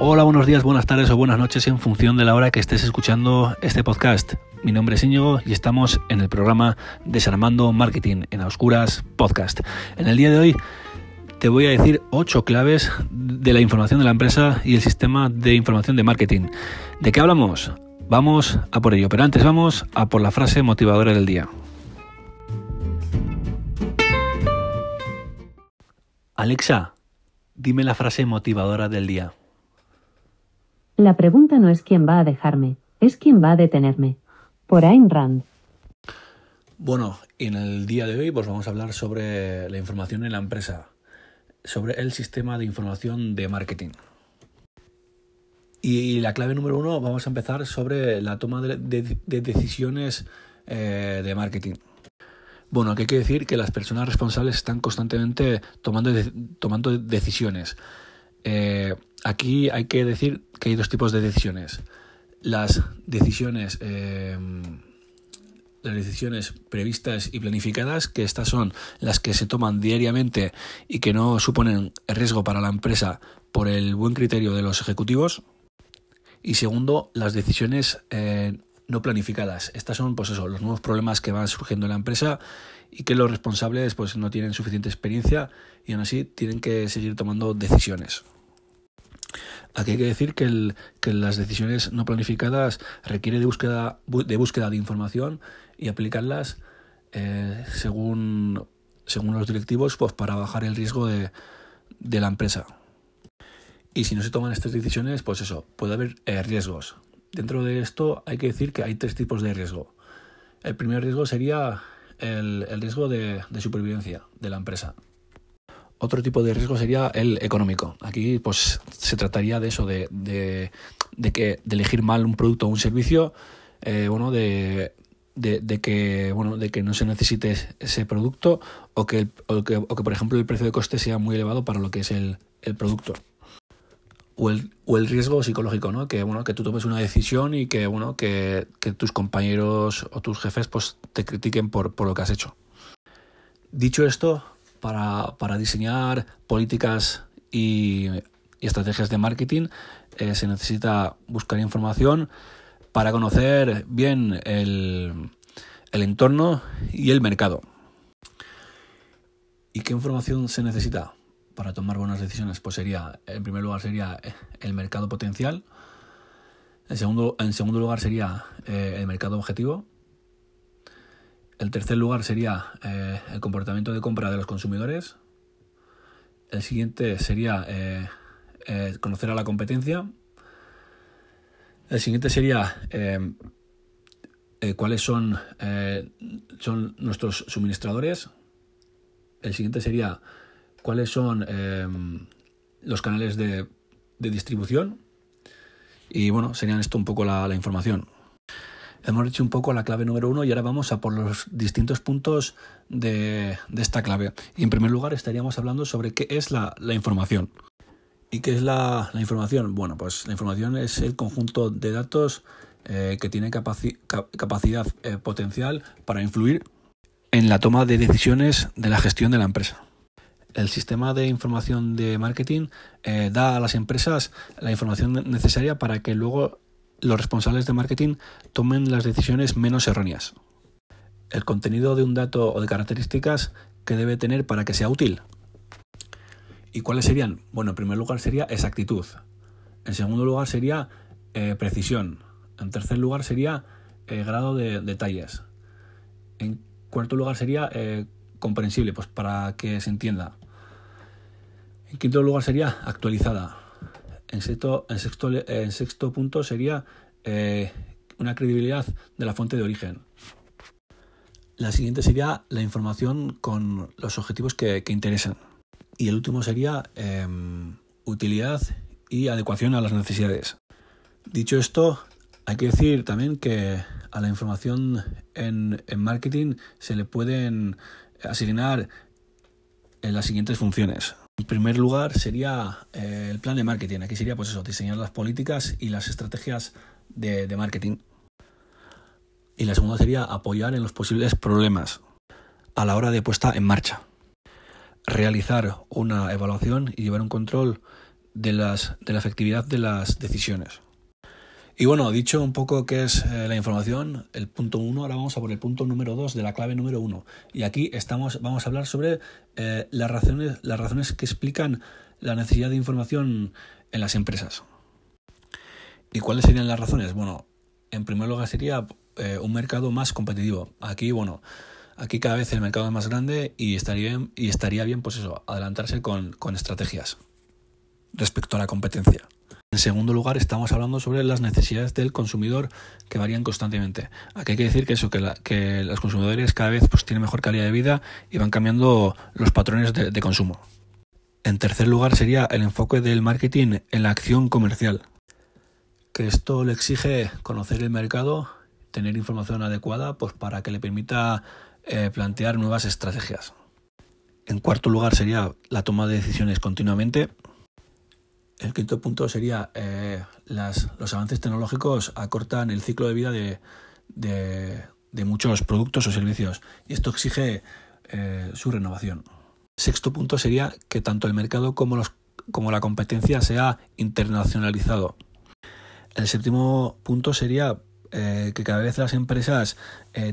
Hola, buenos días, buenas tardes o buenas noches en función de la hora que estés escuchando este podcast. Mi nombre es Íñigo y estamos en el programa Desarmando Marketing en Oscuras Podcast. En el día de hoy te voy a decir ocho claves de la información de la empresa y el sistema de información de marketing. ¿De qué hablamos? Vamos a por ello, pero antes vamos a por la frase motivadora del día. Alexa, dime la frase motivadora del día. La pregunta no es quién va a dejarme, es quién va a detenerme. Por Ayn Rand. Bueno, en el día de hoy pues vamos a hablar sobre la información en la empresa, sobre el sistema de información de marketing. Y la clave número uno, vamos a empezar sobre la toma de, decisiones eh, de marketing. Bueno, aquí hay que decir que las personas responsables están constantemente tomando, tomando decisiones. Eh, aquí hay que decir que hay dos tipos de decisiones. Las decisiones, eh, las decisiones previstas y planificadas, que estas son las que se toman diariamente y que no suponen riesgo para la empresa por el buen criterio de los ejecutivos. Y segundo, las decisiones eh, no planificadas. Estas son, pues eso, los nuevos problemas que van surgiendo en la empresa y que los responsables, pues, no tienen suficiente experiencia y aún así tienen que seguir tomando decisiones. Aquí hay que decir que, las decisiones no planificadas requieren de búsqueda de, búsqueda de información y aplicarlas eh, según, según los directivos pues, para bajar el riesgo de, la empresa. Y si no se toman estas decisiones, pues eso, puede haber eh, riesgos. Dentro de esto hay que decir que hay tres tipos de riesgo. El primer riesgo sería el, riesgo de supervivencia de la empresa. Otro tipo de riesgo sería el económico. Aquí pues se trataría de eso, de, de, que, de elegir mal un producto o un servicio, eh, bueno, de, de, que bueno de que no se necesite ese producto o que, o que, o que, por ejemplo el precio de coste sea muy elevado para lo que es el, el producto o el, o el riesgo psicológico no que bueno que tú tomes una decisión y que bueno que, tus compañeros o tus jefes pues te critiquen por, por lo que has hecho. Dicho esto para, diseñar políticas y, estrategias de marketing eh, se necesita buscar información para conocer bien el, el entorno y el mercado. ¿Y qué información se necesita para tomar buenas decisiones? Pues sería, en primer lugar, sería el mercado potencial. En segundo, en segundo lugar, sería eh, el mercado objetivo. El tercer lugar sería eh, el comportamiento de compra de los consumidores. El siguiente sería eh, eh, conocer a la competencia. El siguiente sería cuáles son, son nuestros suministradores. El siguiente sería cuáles son los canales de, distribución. Y bueno, serían esto un poco la información. Hemos hecho un poco la clave número uno y ahora vamos a por los distintos puntos de, esta clave. Y en primer lugar estaríamos hablando sobre qué es la, información. ¿Y qué es la, información? Bueno, pues la información es el conjunto de datos eh, que tiene capacidad eh, potencial para influir en la toma de decisiones de la gestión de la empresa. El sistema de información de marketing eh, da a las empresas la información necesaria para que luego los responsables de marketing tomen las decisiones menos erróneas. El contenido de un dato o de características que debe tener para que sea útil. ¿Y cuáles serían? Bueno, en primer lugar sería exactitud. En segundo lugar sería eh, precisión. En tercer lugar sería eh, grado de detalles. En cuarto lugar sería comprensible, pues para que se entienda. En quinto lugar sería actualizada. En sexto, en sexto, punto sería eh, una credibilidad de la fuente de origen. La siguiente sería la información con los objetivos que, interesan. Y el último sería em, utilidad y adecuación a las necesidades. Dicho esto, hay que decir también que a la información en, marketing se le pueden asignar en las siguientes funciones. En primer lugar sería eh, el plan de marketing. Aquí sería pues eso, diseñar las políticas y las estrategias de, marketing. Y la segunda sería apoyar en los posibles problemas a la hora de puesta en marcha. Realizar una evaluación y llevar un control de, las, de la efectividad de las decisiones. Y bueno, dicho un poco qué es eh, la información, el punto uno, ahora vamos a por el punto número dos de la clave número uno. Y aquí estamos, vamos a hablar sobre eh, las, razones, las razones que explican la necesidad de información en las empresas. ¿Y cuáles serían las razones? Bueno, en primer lugar sería eh, un mercado más competitivo. Aquí, bueno, aquí cada vez el mercado es más grande y estaría bien, y estaría bien pues eso, adelantarse con, con estrategias respecto a la competencia. En segundo lugar, estamos hablando sobre las necesidades del consumidor que varían constantemente. Aquí hay que decir que eso, que, los consumidores cada vez pues, tienen mejor calidad de vida y van cambiando los patrones de, consumo. En tercer lugar sería el enfoque del marketing en la acción comercial. Que esto le exige conocer el mercado, tener información adecuada, pues para que le permita eh, plantear nuevas estrategias. En cuarto lugar sería la toma de decisiones continuamente. El quinto punto sería eh, los avances tecnológicos acortan el ciclo de vida de, muchos productos o servicios y esto exige eh, su renovación. Sexto punto sería que tanto el mercado como, la competencia sea internacionalizado. El séptimo punto sería eh, que cada vez las empresas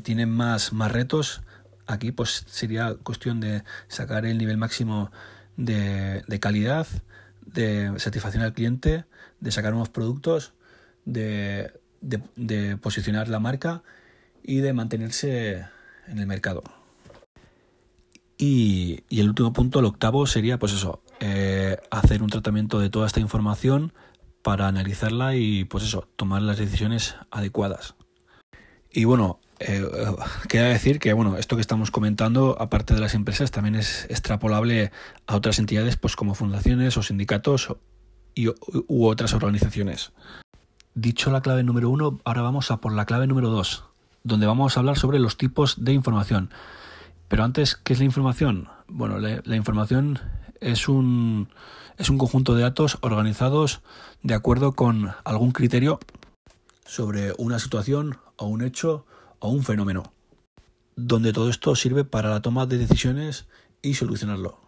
tienen más, retos. Aquí pues sería cuestión de sacar el nivel máximo de calidad, de satisfacción al cliente, de sacar nuevos productos, de, posicionar la marca y de mantenerse en el mercado. Y, el último punto, el octavo, sería pues eso, eh, hacer un tratamiento de toda esta información para analizarla y pues eso, tomar las decisiones adecuadas. Y bueno, eh, queda decir que bueno, esto que estamos comentando, aparte de las empresas, también es extrapolable a otras entidades, pues como fundaciones o sindicatos y, u otras organizaciones. Dicho la clave número uno, ahora vamos a por la clave número dos, donde vamos a hablar sobre los tipos de información. Pero antes, ¿qué es la información? Bueno, la, información es un, es un conjunto de datos organizados de acuerdo con algún criterio sobre una situación o un hecho o un fenómeno, donde todo esto sirve para la toma de decisiones y solucionarlo.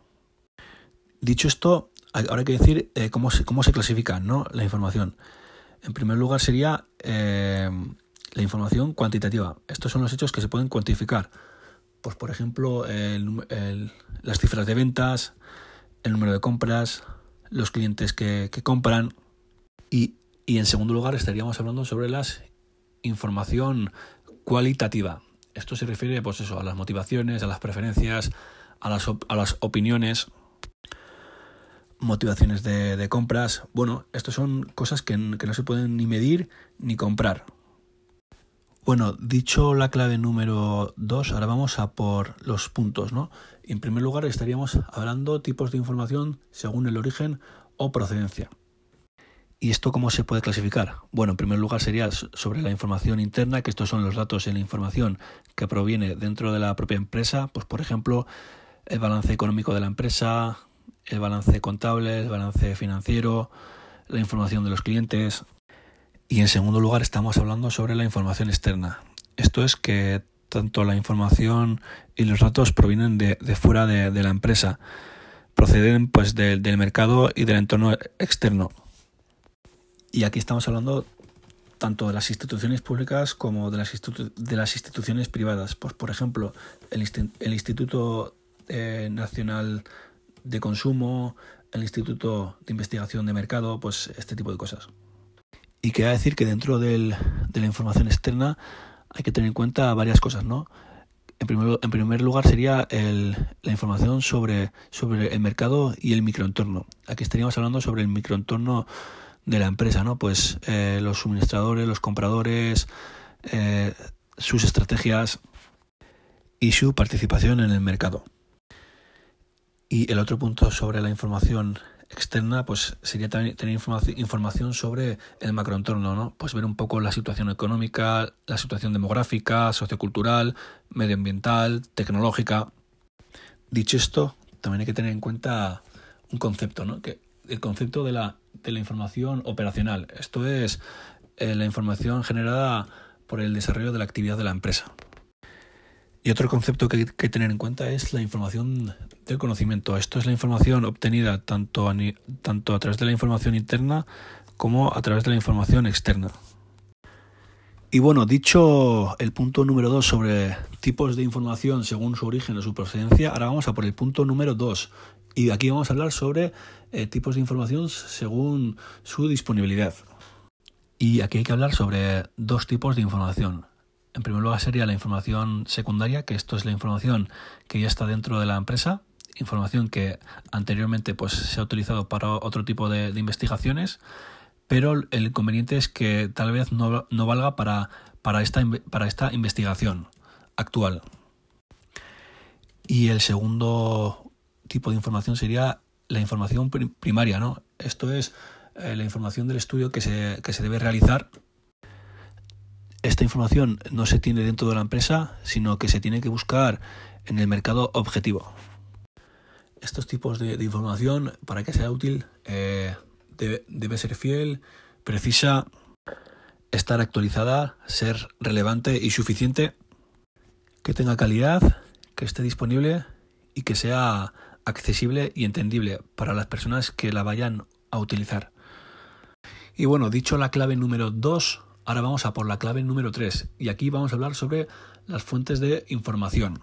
Dicho esto, ahora hay que decir eh, cómo, se, cómo se clasifica ¿no? la información. En primer lugar sería eh, la información cuantitativa. Estos son los hechos que se pueden cuantificar. Pues por ejemplo, las cifras de ventas, el número de compras, los clientes que, compran. Y, y, en segundo lugar estaríamos hablando sobre la información cualitativa. Esto se refiere pues eso, a las motivaciones, a las preferencias, a las, a las opiniones, motivaciones de, compras. Bueno, estas son cosas que, no se pueden ni medir ni comprar. Bueno, dicho la clave número 2, ahora vamos a por los puntos, ¿no? En primer lugar estaríamos hablando tipos de información según el origen o procedencia. ¿Y esto cómo se puede clasificar? Bueno, en primer lugar sería sobre la información interna, que estos son los datos y la información que proviene dentro de la propia empresa, pues por ejemplo, el balance económico de la empresa, el balance contable, el balance financiero, la información de los clientes. Y en segundo lugar estamos hablando sobre la información externa. Esto es que tanto la información y los datos provienen de, fuera de, la empresa, proceden pues del mercado y del entorno externo. Y aquí estamos hablando tanto de las instituciones públicas como de las, de las instituciones privadas. Pues, por ejemplo, el, Instituto eh, Nacional de Consumo, el Instituto de Investigación de Mercado, pues este tipo de cosas. Y queda decir que dentro de la información externa hay que tener en cuenta varias cosas, ¿no? En primer, en primer lugar sería la información sobre, sobre el mercado y el microentorno. Aquí estaríamos hablando sobre el microentorno de la empresa, ¿no? Pues eh, los suministradores, los compradores, eh, sus estrategias y su participación en el mercado. Y el otro punto sobre la información externa, pues sería también tener información, sobre el macroentorno, ¿no? Pues ver un poco la situación económica, la situación demográfica, sociocultural, medioambiental, tecnológica. Dicho esto, también hay que tener en cuenta un concepto, ¿no? Que el concepto de la de la información operacional. Esto es eh, la información generada por el desarrollo de la actividad de la empresa. Y otro concepto que hay que tener en cuenta es la información del conocimiento. Esto es la información obtenida tanto a, tanto a través de la información interna como a través de la información externa. Y bueno, dicho el punto número 2 sobre tipos de información según su origen o su procedencia, ahora vamos a por el punto número 2. Y aquí vamos a hablar sobre eh, tipos de información según su disponibilidad. Y aquí hay que hablar sobre dos tipos de información. En primer lugar sería la información secundaria, que esto es la información que ya está dentro de la empresa, información que anteriormente pues, se ha utilizado para otro tipo de, investigaciones, pero el inconveniente es que tal vez no, valga para, para, esta, para esta investigación actual. Y el segundo tipo de información sería la información primaria, ¿no? Esto es eh, la información del estudio que se, que se debe realizar esta información no se tiene dentro de la empresa, sino que se tiene que buscar en el mercado objetivo. Estos tipos de, información, para que sea útil, eh, debe, ser fiel, precisa, estar actualizada, ser relevante y suficiente, que tenga calidad, que esté disponible y que sea accesible y entendible para las personas que la vayan a utilizar. Y bueno, dicho la clave número 2, Ahora vamos a por la clave número 3 y aquí vamos a hablar sobre las fuentes de información.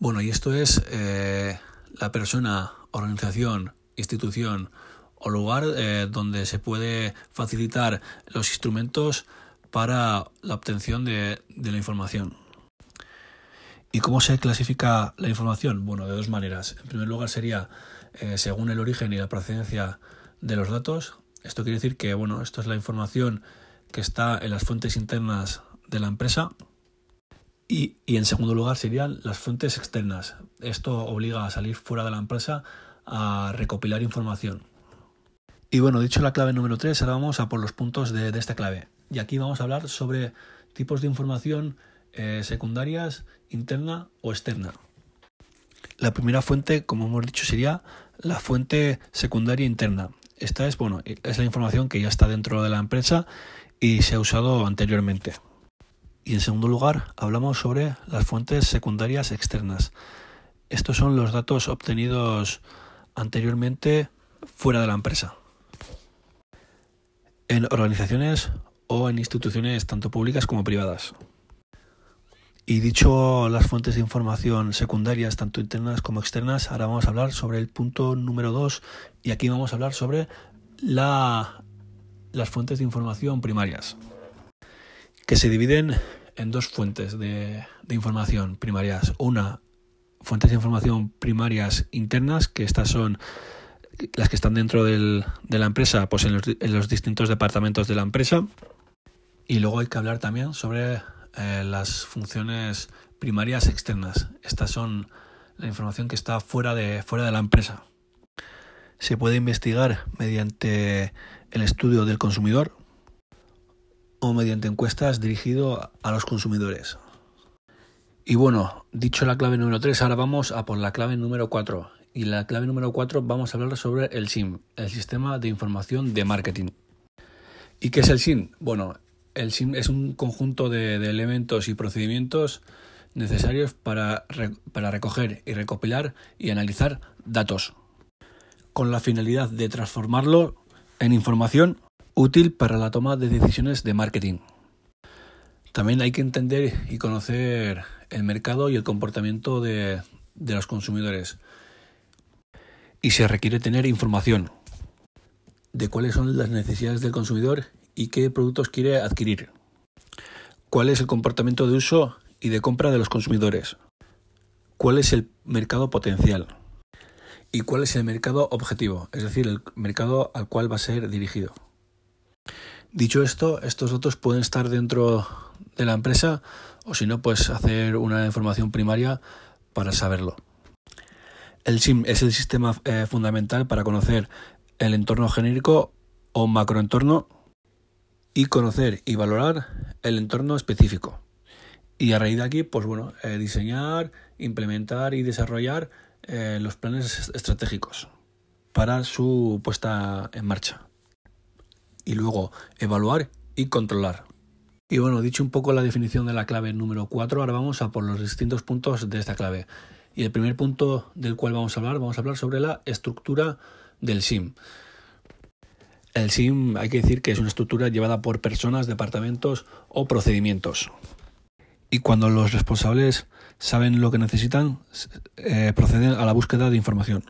Bueno, y esto es eh, la persona, organización, institución o lugar eh, donde se puede facilitar los instrumentos para la obtención de, la información. ¿Y cómo se clasifica la información? Bueno, de dos maneras. En primer lugar sería eh, según el origen y la procedencia de los datos. Esto quiere decir que, bueno, esto es la información que está en las fuentes internas de la empresa. Y, en segundo lugar serían las fuentes externas. Esto obliga a salir fuera de la empresa a recopilar información. Y bueno, dicho la clave número 3, ahora vamos a por los puntos de, esta clave. Y aquí vamos a hablar sobre tipos de información eh, secundarias, interna o externa. La primera fuente, como hemos dicho, sería la fuente secundaria interna. Esta es, bueno, es la información que ya está dentro de la empresa y se ha usado anteriormente. Y en segundo lugar, hablamos sobre las fuentes secundarias externas. Estos son los datos obtenidos anteriormente fuera de la empresa. En organizaciones o en instituciones tanto públicas como privadas. Y dicho las fuentes de información secundarias, tanto internas como externas, ahora vamos a hablar sobre el punto número 2 y aquí vamos a hablar sobre la las fuentes de información primarias, que se dividen en dos fuentes de, información primarias. Una, fuentes de información primarias internas, que estas son las que están dentro de la empresa, pues en los, distintos departamentos de la empresa. Y luego hay que hablar también sobre eh, las funciones primarias externas. Estas son la información que está fuera de, fuera de la empresa. Se puede investigar mediante el estudio del consumidor o mediante encuestas dirigido a los consumidores. Y bueno, dicho la clave número 3, ahora vamos a por la clave número 4. Y la clave número 4 vamos a hablar sobre el SIM, el Sistema de Información de Marketing. ¿Y qué es el SIM? Bueno, el es un conjunto de, elementos y procedimientos necesarios para, para recoger y recopilar y analizar datos, con la finalidad de transformarlo en información útil para la toma de decisiones de marketing. También hay que entender y conocer el mercado y el comportamiento de, los consumidores. Y se requiere tener información de cuáles son las necesidades del consumidor y qué productos quiere adquirir. Cuál es el comportamiento de uso y de compra de los consumidores. Cuál es el mercado potencial y cuál es el mercado objetivo, es decir, el mercado al cual va a ser dirigido. Dicho esto, estos datos pueden estar dentro de la empresa o si no, pues hacer una información primaria para saberlo. El SIM es el sistema eh, fundamental para conocer el entorno genérico o macroentorno y conocer y valorar el entorno específico. Y a raíz de aquí, pues bueno, eh, diseñar, implementar y desarrollar eh, los planes estratégicos para su puesta en marcha. Y luego evaluar y controlar. Y bueno, dicho un poco la definición de la clave número 4, ahora vamos a por los distintos puntos de esta clave. Y el primer punto del cual vamos a hablar, vamos a hablar sobre la estructura del SIM. El SIM hay que decir que es una estructura llevada por personas, departamentos o procedimientos. Y cuando los responsables saben lo que necesitan, eh, proceden a la búsqueda de información.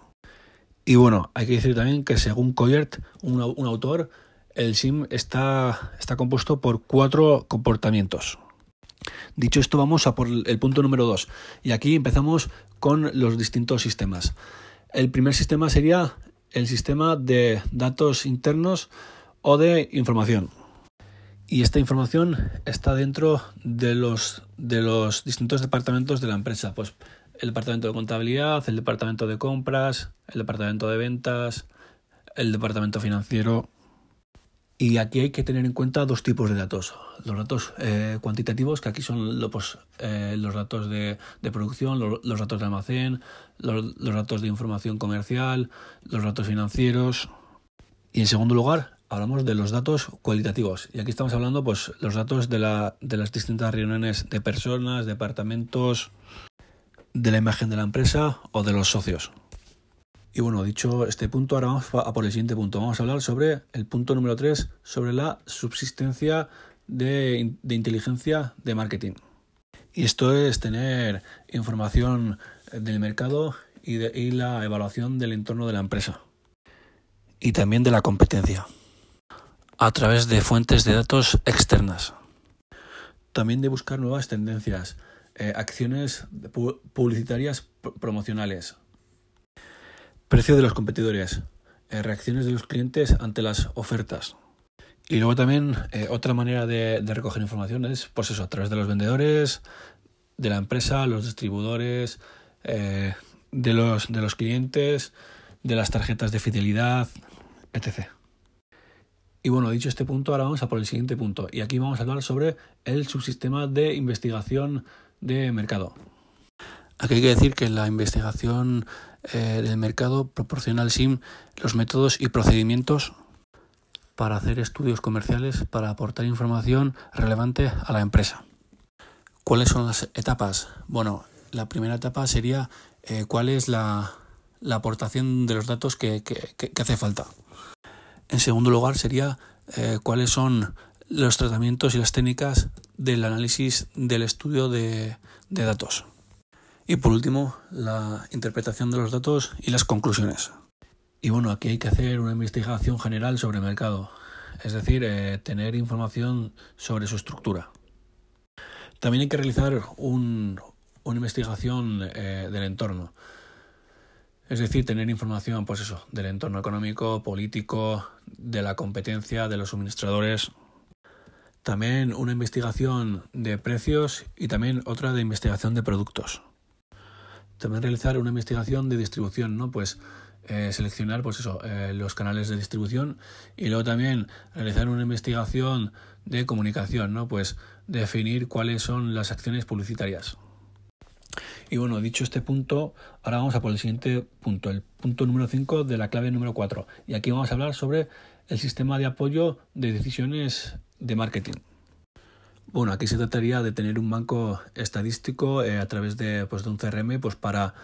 Y bueno, hay que decir también que según Coyert, un, autor, el SIM está, está compuesto por cuatro comportamientos. Dicho esto, vamos a por el punto número 2. Y aquí empezamos con los distintos sistemas. El primer sistema sería el sistema de datos internos o de información. Y esta información está dentro de los, de los distintos departamentos de la empresa. Pues el departamento de contabilidad, el departamento de compras, el departamento de ventas, el departamento financiero, y aquí hay que tener en cuenta dos tipos de datos. Los datos eh, cuantitativos, que aquí son pues, eh, los datos de, producción, los, datos de almacén, los, datos de información comercial, los datos financieros. Y en segundo lugar, hablamos de los datos cualitativos. Y aquí estamos hablando pues los datos de, la, de las distintas reuniones de personas, departamentos, de la imagen de la empresa o de los socios. Y bueno, dicho este punto, ahora vamos a por el siguiente punto. Vamos a hablar sobre el punto número 3, sobre la subsistencia de, inteligencia de marketing. Y esto es tener información del mercado y, y la evaluación del entorno de la empresa. Y también de la competencia. A través de fuentes de datos externas. También de buscar nuevas tendencias, eh, acciones publicitarias promocionales, Precio de los competidores. Eh, reacciones de los clientes ante las ofertas. Y luego también eh, otra manera de, recoger información es, pues eso, a través de los vendedores, de la empresa, los distribuidores, eh, de, los, de los clientes, de las tarjetas de fidelidad, etc. Y bueno, dicho este punto, ahora vamos a por el siguiente punto. Y aquí vamos a hablar sobre el subsistema de investigación de mercado. Aquí hay que decir que la investigación eh, del mercado proporciona al SIM los métodos y procedimientos para hacer estudios comerciales para aportar información relevante a la empresa. ¿Cuáles son las etapas? Bueno, la primera etapa sería eh, cuál es la, aportación de los datos que, hace falta. En segundo lugar sería eh, cuáles son los tratamientos y las técnicas del análisis del estudio de datos. Y por último, la interpretación de los datos y las conclusiones. Y bueno, aquí hay que hacer una investigación general sobre el mercado, es decir, eh, tener información sobre su estructura. También hay que realizar una investigación eh, del entorno, es decir, tener información, pues eso, del entorno económico, político, de la competencia, de los suministradores. También una investigación de precios y también otra de investigación de productos. También realizar una investigación de distribución, ¿no? Pues eh, seleccionar pues eso, eh, los canales de distribución y luego también realizar una investigación de comunicación, ¿no? Pues definir cuáles son las acciones publicitarias. Y bueno, dicho este punto, ahora vamos a por el siguiente punto, el punto número 5 de la clave número 4. Y aquí vamos a hablar sobre el sistema de apoyo de decisiones de marketing. Bueno, aquí se trataría de tener un banco estadístico eh, a través de, pues, de un CRM pues, para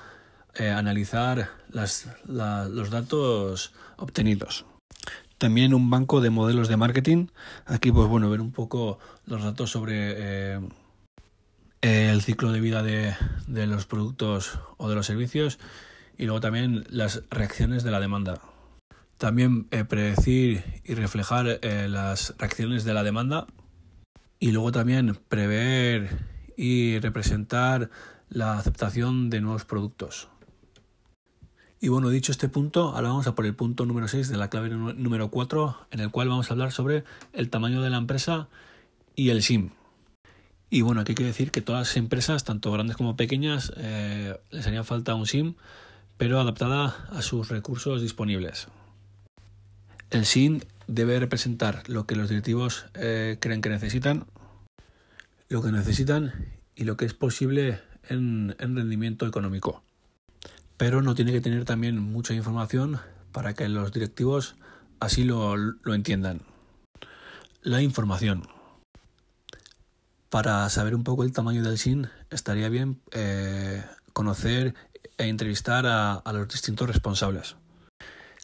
eh, analizar las, los datos obtenidos. También un banco de modelos de marketing. Aquí, pues bueno, ver un poco los datos sobre eh, el ciclo de vida de, de, los productos o de los servicios y luego también las reacciones de la demanda. También predecir y reflejar las reacciones de la demanda y luego también prever y representar la aceptación de nuevos productos. Y bueno, dicho este punto, ahora vamos a por el punto número 6 de la clave número 4, en el cual vamos a hablar sobre el tamaño de la empresa y el SIM. Y bueno, aquí hay que decir que todas las empresas, tanto grandes como pequeñas, eh, les haría falta un SIM, pero adaptada a sus recursos disponibles. El SIM debe representar lo que los directivos eh, creen que necesitan, lo que necesitan y lo que es posible en, rendimiento económico. Pero no tiene que tener también mucha información para que los directivos así lo, lo entiendan. La información. para saber un poco el tamaño del SIN, estaría bien eh, conocer e entrevistar a, a, los distintos responsables.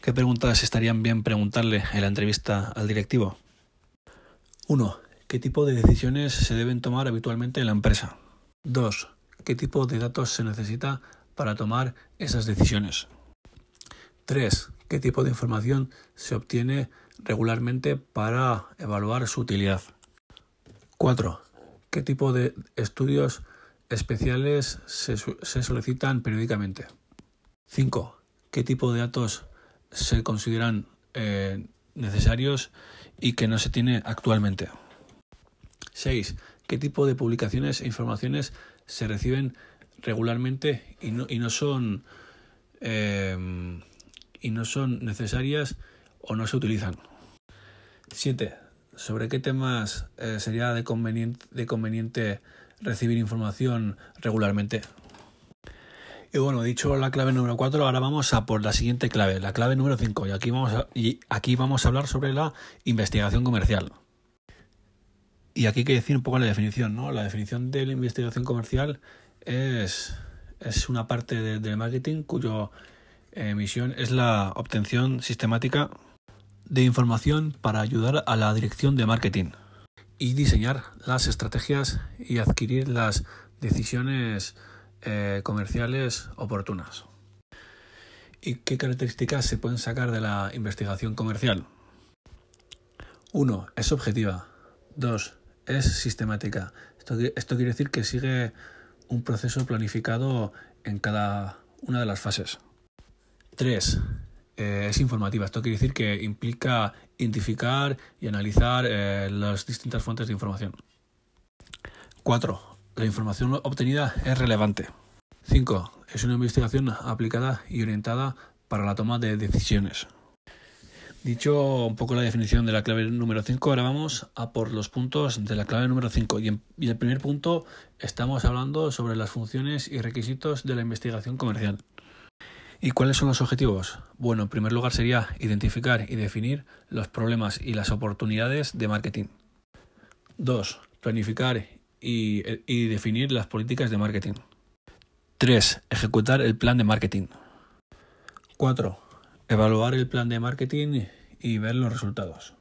¿Qué preguntas estarían bien preguntarle en la entrevista al directivo? 1. ¿Qué tipo de decisiones se deben tomar habitualmente en la empresa? 2. ¿Qué tipo de datos se necesita para tomar esas decisiones? 3. ¿Qué tipo de información se obtiene regularmente para evaluar su utilidad? 4. ¿Qué tipo de estudios especiales se, solicitan periódicamente? 5. ¿Qué tipo de datos se consideran eh, necesarios y que no se tiene actualmente? 6. ¿Qué tipo de publicaciones e informaciones se reciben regularmente y no, y no son eh, y no son necesarias o no se utilizan? 7. ¿Sobre qué temas eh, sería de conveniente, de conveniente recibir información regularmente? Y bueno, dicho la clave número 4, ahora vamos a por la siguiente clave, la clave número 5. Y aquí vamos a, y aquí vamos a hablar sobre la investigación comercial. Y aquí hay que decir un poco la definición, ¿no? La definición de la investigación comercial es, es una parte de, del marketing cuyo eh, misión es la obtención sistemática de información para ayudar a la dirección de marketing y diseñar las estrategias y adquirir las decisiones eh, comerciales oportunas. ¿Y qué características se pueden sacar de la investigación comercial? 1. Es objetiva. 2. Es sistemática. Esto, esto quiere decir que sigue un proceso planificado en cada una de las fases. 3. Eh, es informativa. Esto quiere decir que implica identificar y analizar eh, las distintas fuentes de información. 4. La información obtenida es relevante. 5. Es una investigación aplicada y orientada para la toma de decisiones. Dicho un poco la definición de la clave número 5, ahora vamos a por los puntos de la clave número 5. Y en, el primer punto estamos hablando sobre las funciones y requisitos de la investigación comercial. ¿Y cuáles son los objetivos? Bueno, en primer lugar sería identificar y definir los problemas y las oportunidades de marketing. 2. Planificar y, definir las políticas de marketing. 3. Ejecutar el plan de marketing. 4. Evaluar el plan de marketing y ver los resultados.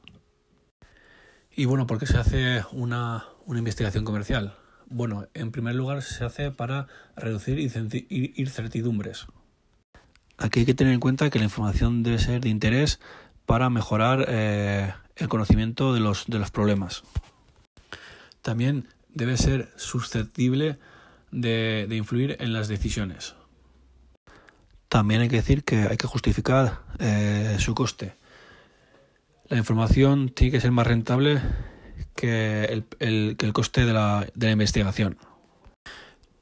Y bueno, ¿por qué se hace una, una investigación comercial? Bueno, en primer lugar se hace para reducir incertidumbres. Aquí hay que tener en cuenta que la información debe ser de interés para mejorar eh, el conocimiento de los, de los problemas. También debe ser susceptible de, de, influir en las decisiones. También hay que decir que hay que justificar eh, su coste. La información tiene que ser más rentable que el, el, que el coste de la, de la investigación.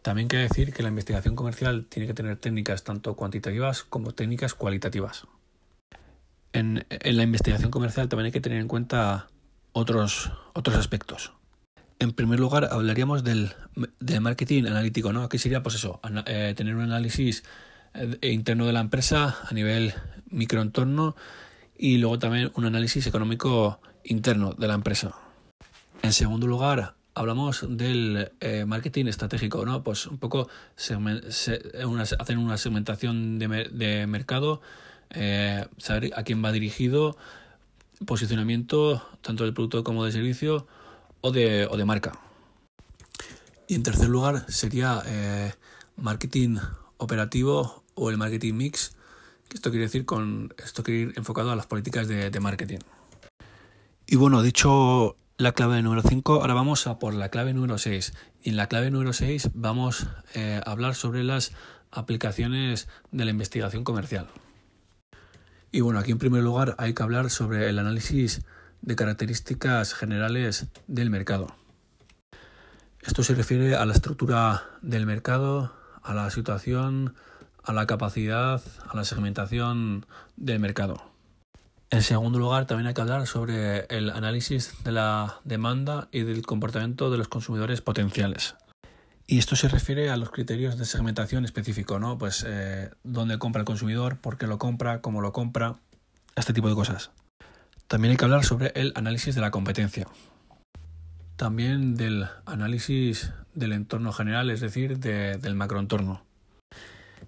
También quiere decir que la investigación comercial tiene que tener técnicas tanto cuantitativas como técnicas cualitativas. En, en, la investigación comercial también hay que tener en cuenta otros, otros aspectos. En primer lugar, hablaríamos del, marketing analítico, ¿no? Aquí sería, pues eso, eh, tener un análisis eh, interno de la empresa a nivel microentorno y luego también un análisis económico interno de la empresa. En segundo lugar, hablamos del eh, marketing estratégico, ¿no? Pues un poco segment, se, una, hacer una segmentación de, mercado, saber a quién va dirigido, posicionamiento tanto del producto como del servicio o de, o de marca. Y en tercer lugar sería eh, marketing operativo o el marketing mix. Esto quiere decir con esto quiere ir enfocado a las políticas de, de marketing. Y bueno, dicho la clave número 5, ahora vamos a por la clave número 6. Y en la clave número 6 vamos eh, a hablar sobre las aplicaciones de la investigación comercial. Y bueno, aquí en primer lugar hay que hablar sobre el análisis de características generales del mercado. Esto se refiere a la estructura del mercado, a la situación, a la capacidad, a la segmentación del mercado. En segundo lugar, también hay que hablar sobre el análisis de la demanda y del comportamiento de los consumidores potenciales. Y esto se refiere a los criterios de segmentación específico, ¿no? Pues eh, dónde compra el consumidor, por qué lo compra, cómo lo compra, este tipo de cosas. También hay que hablar sobre el análisis de la competencia. también del análisis del entorno general, es decir, del macroentorno.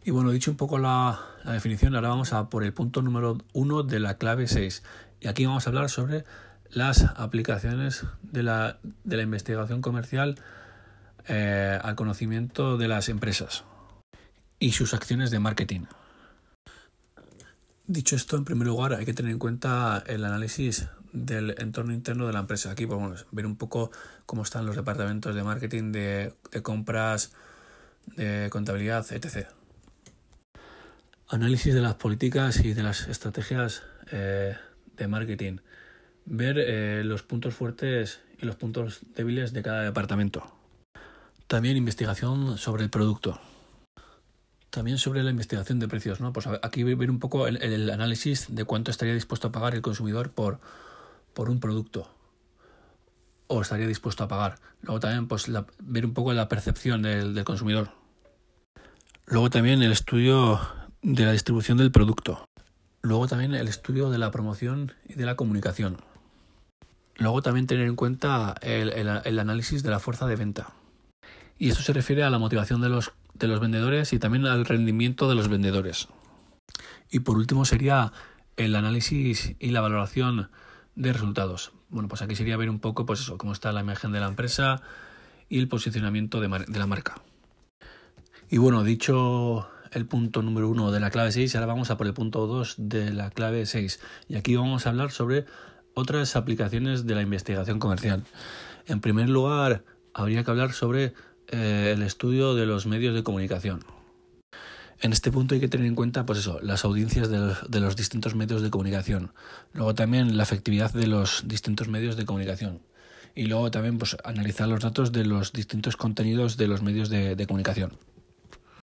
Y bueno, dicho un poco la, definición, ahora vamos a por el punto número uno de la clave 6. Y aquí vamos a hablar sobre las aplicaciones de la, de la investigación comercial eh, al conocimiento de las empresas y sus acciones de marketing. Dicho esto, en primer lugar, hay que tener en cuenta el análisis del entorno interno de la empresa. Aquí podemos ver un poco cómo están los departamentos de marketing, de, compras, de contabilidad, etc. Análisis de las políticas y de las estrategias eh, de marketing. Ver eh, los puntos fuertes y los puntos débiles de cada departamento. También investigación sobre el producto. También sobre la investigación de precios, ¿no? Pues aquí ver un poco el, análisis de cuánto estaría dispuesto a pagar el consumidor por, por un producto o estaría dispuesto a pagar. Luego también pues ver un poco la percepción del, del consumidor. Luego también el estudio de la distribución del producto. Luego también el estudio de la promoción y de la comunicación. Luego también tener en cuenta el, el, análisis de la fuerza de venta. Y esto se refiere a la motivación de los, de los vendedores y también al rendimiento de los vendedores. Y por último sería el análisis y la valoración de resultados. Bueno, pues aquí sería ver un poco pues eso, cómo está la imagen de la empresa y el posicionamiento de, de la marca. Y bueno, dicho el punto número uno de la clave 6, ahora vamos a por el punto 2 de la clave 6. Y aquí vamos a hablar sobre otras aplicaciones de la investigación comercial. En primer lugar, habría que hablar sobre eh, el estudio de los medios de comunicación. En este punto hay que tener en cuenta, pues eso, las audiencias de los, distintos medios de comunicación. Luego también la efectividad de los distintos medios de comunicación. Y luego también, pues, analizar los datos de los distintos contenidos de los medios de, de comunicación.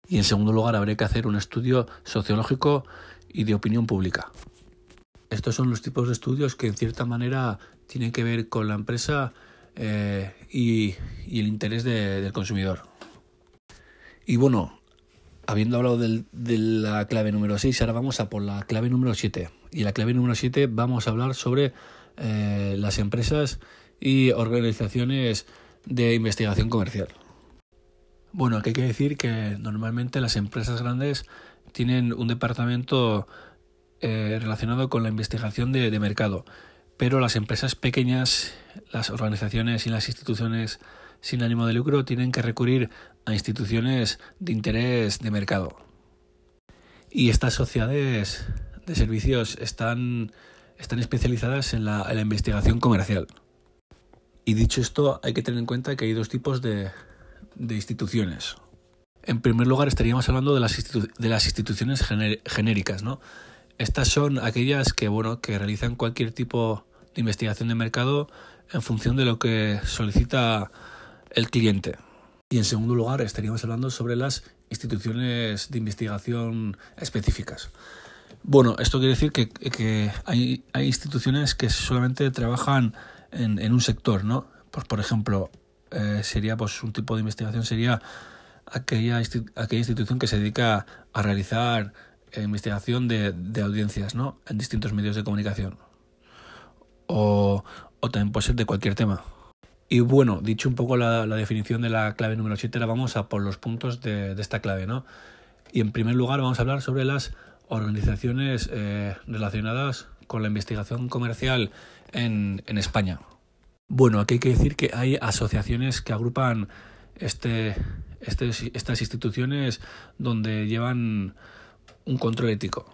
Y en segundo lugar, habría que hacer un estudio sociológico y de opinión pública. Estos son los tipos de estudios que en cierta manera tienen que ver con la empresa eh, y, el interés del consumidor. Y bueno, habiendo hablado de la clave número 6, ahora vamos a por la clave número 7. Y la clave número 7 vamos a hablar sobre eh, las empresas y organizaciones de investigación comercial. Bueno, aquí hay que decir que normalmente las empresas grandes tienen un departamento eh, relacionado con la investigación de, mercado. Pero las empresas pequeñas, las organizaciones y las instituciones sin ánimo de lucro tienen que recurrir a instituciones de interés de mercado. Y estas sociedades de servicios están, están especializadas en la, investigación comercial. Y dicho esto, hay que tener en cuenta que hay dos tipos de, de instituciones. En primer lugar, estaríamos hablando de las, de las instituciones genéricas, ¿no? Estas son aquellas que, bueno, que realizan cualquier tipo de investigación de mercado en función de lo que solicita el cliente. Y en segundo lugar, estaríamos hablando sobre las instituciones de investigación específicas. Bueno, esto quiere decir que, hay, instituciones que solamente trabajan en, un sector, ¿no? Pues, por ejemplo, eh, sería pues un tipo de investigación sería aquella, aquella institución que se dedica a realizar investigación de, audiencias ¿no? en distintos medios de comunicación. O, también puede ser de cualquier tema. Y bueno, dicho un poco la, definición de la clave número 7, ahora vamos a por los puntos de, esta clave. ¿no? Y en primer lugar vamos a hablar sobre las organizaciones eh, relacionadas con la investigación comercial en, en España. Bueno, aquí hay que decir que hay asociaciones que agrupan este, este, estas instituciones donde llevan un control ético.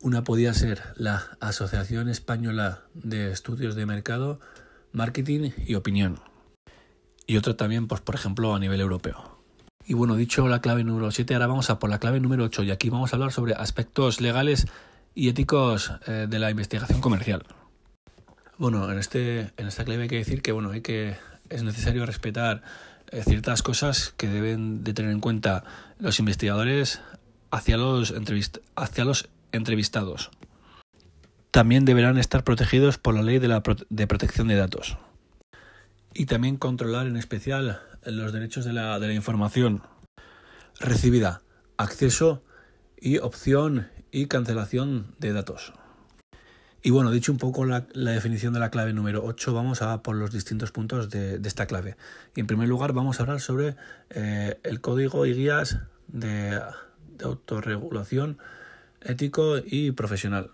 Una podía ser la Asociación Española de Estudios de Mercado, Marketing y Opinión. Y otra también, pues, por ejemplo, a nivel europeo. Y bueno, dicho la clave número 7, ahora vamos a por la clave número 8 y aquí vamos a hablar sobre aspectos legales y éticos eh, de la investigación comercial. Bueno, en, este, en esta clave hay que decir que, bueno, hay que, es necesario respetar eh, ciertas cosas que deben de tener en cuenta los investigadores hacia los, hacia los entrevistados. También deberán estar protegidos por la ley de, la de protección de datos. Y también controlar en especial los derechos de la, de la información recibida, acceso y opción y cancelación de datos. Y bueno, dicho un poco la, definición de la clave número 8, vamos a por los distintos puntos de, esta clave. Y en primer lugar vamos a hablar sobre eh, el código y guías de, autorregulación ético y profesional.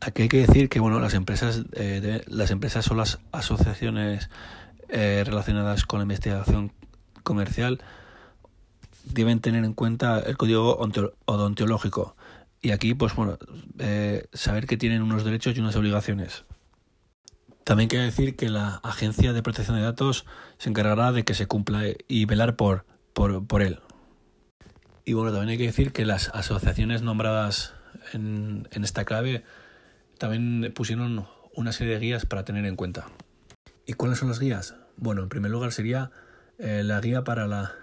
Aquí hay que decir que bueno, las empresas, eh, las empresas son las asociaciones eh, relacionadas con la investigación comercial deben tener en cuenta el código odontológico y aquí, pues bueno, eh, saber que tienen unos derechos y unas obligaciones. También quiero decir que la Agencia de Protección de Datos se encargará de que se cumpla y velar por, por, él. Y bueno, también hay que decir que las asociaciones nombradas en, esta clave también pusieron una serie de guías para tener en cuenta. ¿Y cuáles son las guías? Bueno, en primer lugar sería eh, la guía para la,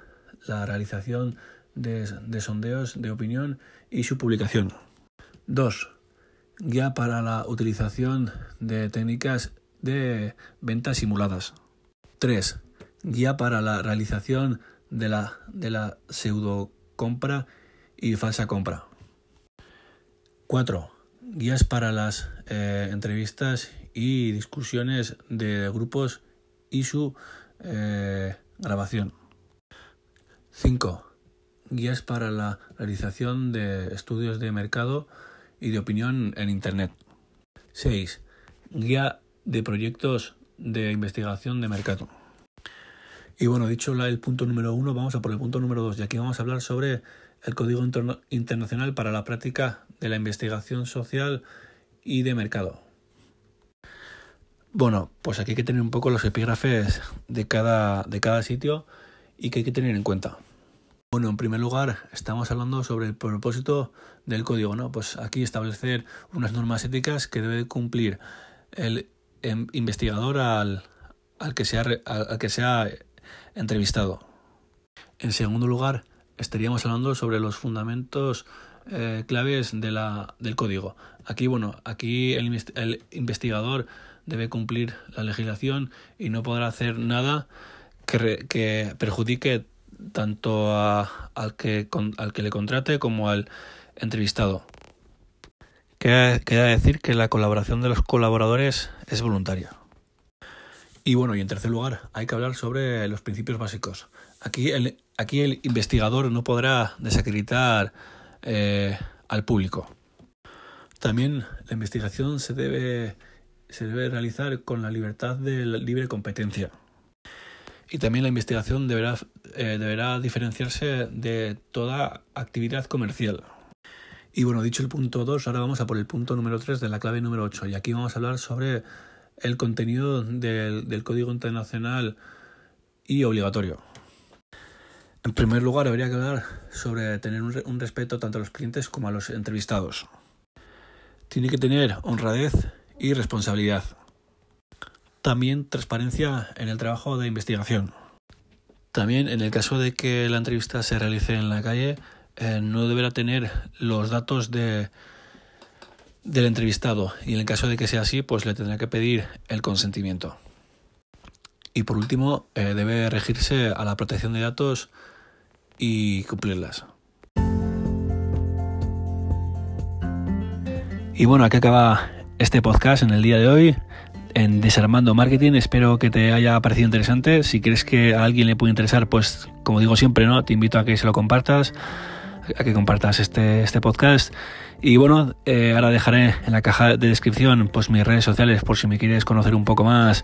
la realización de, sondeos de opinión y su publicación. 2. Guía para la utilización de técnicas de ventas simuladas. 3. Guía para la realización de la, de la pseudo compra y falsa compra. 4. Guías para las eh, entrevistas y discusiones de grupos y su eh, grabación. 5 guías para la realización de estudios de mercado y de opinión en Internet. 6. Guía de proyectos de investigación de mercado. Y bueno, dicho el punto número uno, vamos a por el punto número dos. Y aquí vamos a hablar sobre el Código Internacional para la Práctica de la Investigación Social y de Mercado. Bueno, pues aquí hay que tener un poco los epígrafes de cada, de cada sitio y que hay que tener en cuenta. Bueno, en primer lugar, estamos hablando sobre el propósito del código, ¿no? Pues aquí establecer unas normas éticas que debe cumplir el em, investigador al, al, que sea, al que sea entrevistado. En segundo lugar, estaríamos hablando sobre los fundamentos eh, claves de la, del código. Aquí, bueno, aquí el, investigador debe cumplir la legislación y no podrá hacer nada que, que perjudique tanto al, que, al que le contrate como al entrevistado. Queda, decir que la colaboración de los colaboradores es voluntaria. Y bueno, y en tercer lugar, hay que hablar sobre los principios básicos. Aquí el, investigador no podrá desacreditar eh, al público. También la investigación se debe, realizar con la libertad de libre competencia y también la investigación deberá, eh, deberá diferenciarse de toda actividad comercial. Y bueno, dicho el punto 2, ahora vamos a por el punto número 3 de la clave número 8 y aquí vamos a hablar sobre el contenido del, Código Internacional y obligatorio. En primer lugar, habría que hablar sobre tener un, un respeto tanto a los clientes como a los entrevistados. Tiene que tener honradez y responsabilidad. También transparencia en el trabajo de investigación. También en el caso de que la entrevista se realice en la calle, eh, no deberá tener los datos de, del entrevistado y en el caso de que sea así, pues le tendrá que pedir el consentimiento. Y por último, eh, debe regirse a la protección de datos y cumplirlas. Y bueno, aquí acaba este podcast en el día de hoy en Desarmando Marketing. Espero que te haya parecido interesante. Si crees que a alguien le puede interesar, pues como digo siempre, ¿no? Te invito a que se lo compartas, a que compartas este, este podcast. Y bueno, eh, ahora dejaré en la caja de descripción pues mis redes sociales por si me quieres conocer un poco más.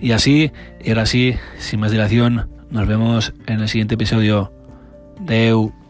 Y así, y ahora sí, sin más dilación, nos vemos en el siguiente episodio. Deu.